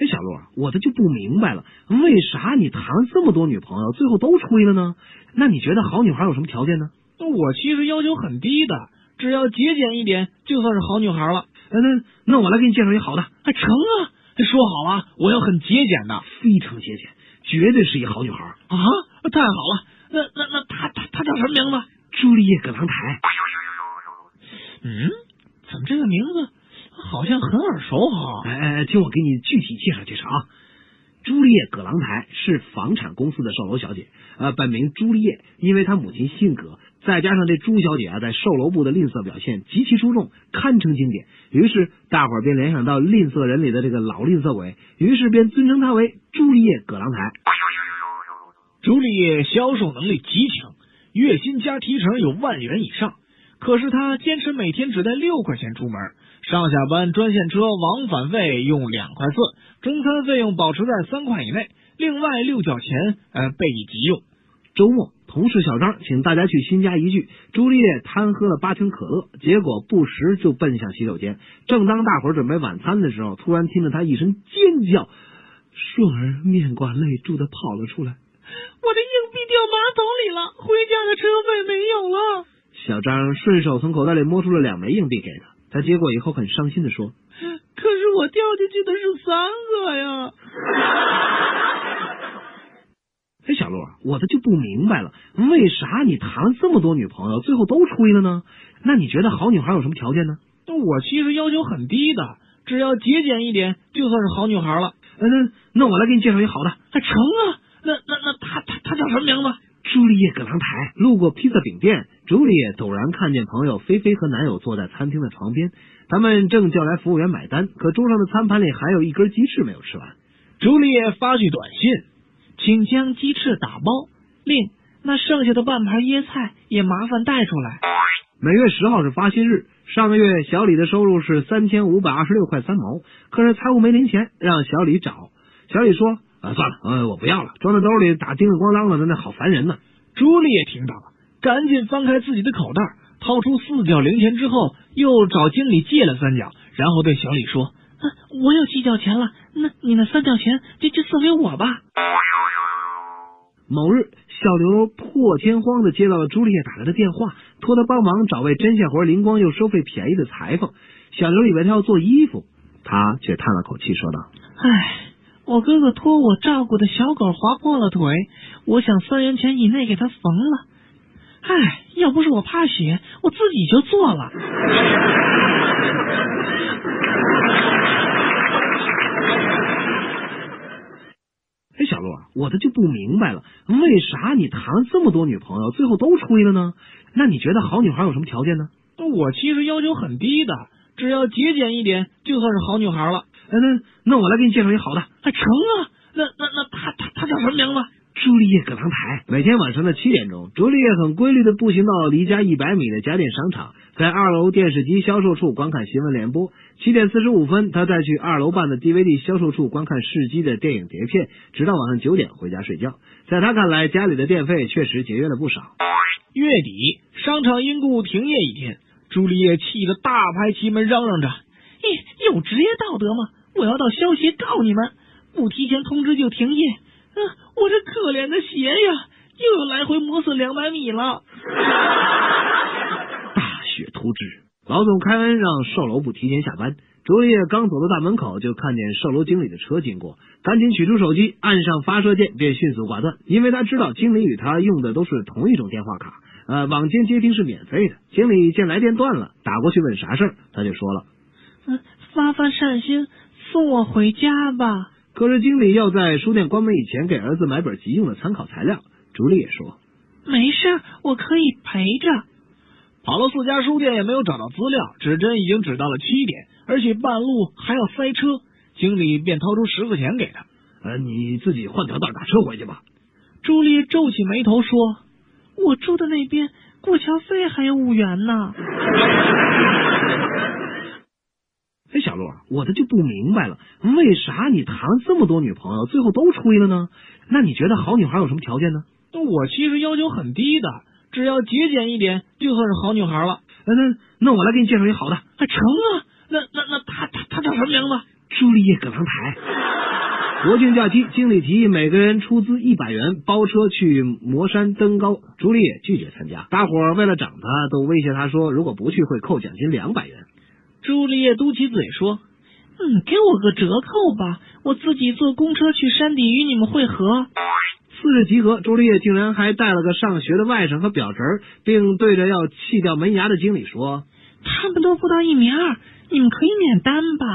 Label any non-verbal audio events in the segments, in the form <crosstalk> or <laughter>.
哎，小陆，我的就不明白了，为啥你谈了这么多女朋友，最后都吹了呢？那你觉得好女孩有什么条件呢？我其实要求很低的，只要节俭一点，就算是好女孩了。那那我来给你介绍一好的，还成啊！说好了，我要很节俭的，非常节俭，绝对是一好女孩啊！太好了，那那那她她她叫什么名字？朱丽叶·葛朗台。嗯，怎么这个名字好像很耳熟哈？哎哎，听我给你具体介绍介绍啊。朱丽叶·葛朗台是房产公司的售楼小姐，呃，本名朱丽叶，因为她母亲姓葛，再加上这朱小姐啊，在售楼部的吝啬表现极其出众，堪称经典，于是大伙儿便联想到吝啬人里的这个老吝啬鬼，于是便尊称她为朱丽叶·葛朗台。朱丽叶销售能力极强，月薪加提成有万元以上，可是他坚持每天只带六块钱出门。上下班专线车往返费用两块四，中餐费用保持在三块以内，另外六角钱呃备以急用。周末，同事小张请大家去新家一聚，朱丽叶贪喝了八瓶可乐，结果不时就奔向洗手间。正当大伙准备晚餐的时候，突然听到他一声尖叫，顺儿面挂泪珠的跑了出来：“我的硬币掉马桶里了，回家的车费没有了。”小张顺手从口袋里摸出了两枚硬币给他。他接过以后，很伤心的说：“可是我掉进去的是三个呀！”哎，小陆，我的就不明白了，为啥你谈了这么多女朋友，最后都吹了呢？那你觉得好女孩有什么条件呢？我其实要求很低的，只要节俭一点，就算是好女孩了。那那我来给你介绍一好的，还成啊！那那那她她她叫什么名字？朱丽叶·葛朗台路过披萨饼店，朱丽叶陡然看见朋友菲菲和男友坐在餐厅的床边，他们正叫来服务员买单，可桌上的餐盘里还有一根鸡翅没有吃完。朱丽叶发去短信，请将鸡翅打包，另那剩下的半盘椰菜也麻烦带出来。每月十号是发薪日，上个月小李的收入是三千五百二十六块三毛，可是财务没零钱，让小李找。小李说。算了，呃，我不要了，装在兜里打叮叮咣啷的，那好烦人呢。朱丽叶听到了，赶紧翻开自己的口袋，掏出四角零钱之后，又找经理借了三角，然后对小李说：“啊我有七角钱了，那你那三角钱就就送给我吧。”某日，小刘破天荒的接到了朱丽叶打来的电话，托他帮忙找位针线活灵光又收费便宜的裁缝。小刘以为他要做衣服，他却叹了口气说道：“唉。”我哥哥托我照顾的小狗划破了腿，我想三元钱以内给他缝了。唉，要不是我怕血，我自己就做了。哎，小陆，我的就不明白了，为啥你谈了这么多女朋友，最后都吹了呢？那你觉得好女孩有什么条件呢？我其实要求很低的，只要节俭一点，就算是好女孩了。那那我来给你介绍一好的，那成啊！那那那他他他叫什么名字？朱丽叶·葛朗台。每天晚上的七点钟，朱丽叶很规律的步行到离家一百米的家电商场，在二楼电视机销售处观看新闻联播。七点四十五分，他再去二楼办的 DVD 销售处观看试机的电影碟片，直到晚上九点回家睡觉。在他看来，家里的电费确实节约了不少。月底，商场因故停业一天，朱丽叶气得大拍其门，嚷嚷着：“咦，有职业道德吗？”我要到消协告你们，不提前通知就停业。啊，我这可怜的鞋呀，又要来回磨损两百米了。<laughs> 大雪突至，老总开恩让售楼部提前下班。卓叶刚走到大门口，就看见售楼经理的车经过，赶紧取出手机，按上发射键，便迅速挂断，因为他知道经理与他用的都是同一种电话卡，呃，网间接听是免费的。经理见来电断了，打过去问啥事儿，他就说了：“嗯，发发善心。”送我回家吧。可是经理要在书店关门以前给儿子买本急用的参考材料。朱莉也说：“没事，我可以陪着。”跑了四家书店也没有找到资料，指针已经指到了七点，而且半路还要塞车。经理便掏出十块钱给他：“呃，你自己换条道打车回去吧。”朱莉皱起眉头说：“我住的那边过桥费还有五元呢。”我的就不明白了，为啥你谈了这么多女朋友，最后都吹了呢？那你觉得好女孩有什么条件呢？我其实要求很低的，只要节俭一点，就算是好女孩了。那那我来给你介绍一好的，还成啊！那那那她她她叫什么名字？朱丽叶·葛朗台。国庆假期，经理提议每个人出资一百元包车去魔山登高，朱丽叶拒绝参加。大伙儿为了整他，都威胁他说，如果不去会扣奖金两百元。朱丽叶嘟起嘴说：“嗯，给我个折扣吧，我自己坐公车去山底与你们会合。”次日集合，朱丽叶竟然还带了个上学的外甥和表侄，并对着要气掉门牙的经理说：“他们都不到一米二，你们可以免单吧。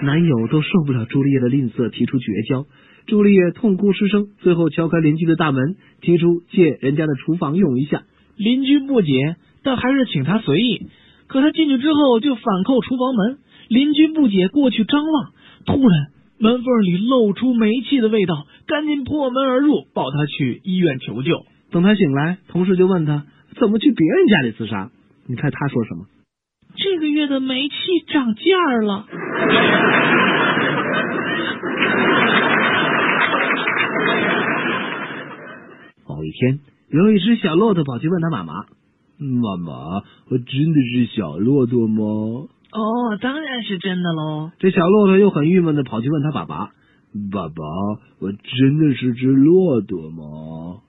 <laughs> ”男友都受不了朱丽叶的吝啬，提出绝交。朱丽叶痛哭失声，最后敲开邻居的大门，提出借人家的厨房用一下。邻居不解，但还是请他随意。可他进去之后就反扣厨房门，邻居不解过去张望，突然门缝里露出煤气的味道，赶紧破门而入，抱他去医院求救。等他醒来，同事就问他怎么去别人家里自杀。你猜他说什么？这个月的煤气涨价了。<laughs> 某一天，有一只小骆驼跑去问他妈妈：“妈妈，我真的是小骆驼吗？”“哦，当然是真的喽。”这小骆驼又很郁闷的跑去问他爸爸：“爸爸，我真的是只骆驼吗？”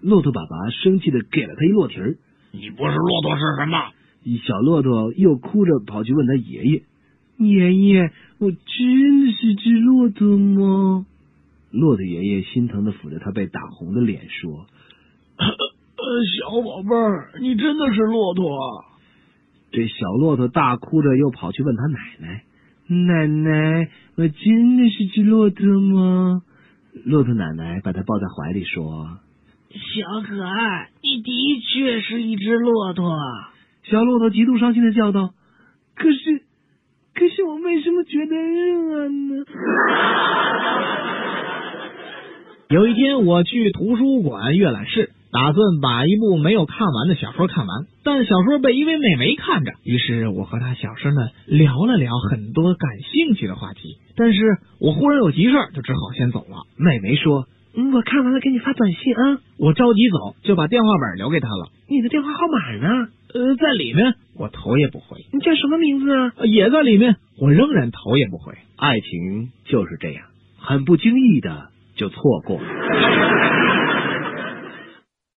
骆驼爸爸生气的给了他一骆蹄儿：“你不是骆驼是什么？”小骆驼又哭着跑去问他爷爷：“爷爷，我真的是只骆驼吗？”骆驼爷爷心疼的抚着他被打红的脸说：“小宝贝儿，你真的是骆驼？”这小骆驼大哭着又跑去问他奶奶：“奶奶，我真的是只骆驼吗？”骆驼奶奶把他抱在怀里说：“小可爱，你的确是一只骆驼。”小骆驼极度伤心的叫道：“可是，可是我为什么觉得热呢？” <laughs> 有一天，我去图书馆阅览室，打算把一部没有看完的小说看完，但小说被一位美眉看着，于是我和她小声的聊了聊很多感兴趣的话题。但是我忽然有急事，就只好先走了。美眉说：“嗯，我看完了，给你发短信啊。”我着急走，就把电话本留给她了。你的电话号码呢？呃，在里面。我头也不回。你叫什么名字啊？也在里面。我仍然头也不回。爱情就是这样，很不经意的。就错过了。<laughs>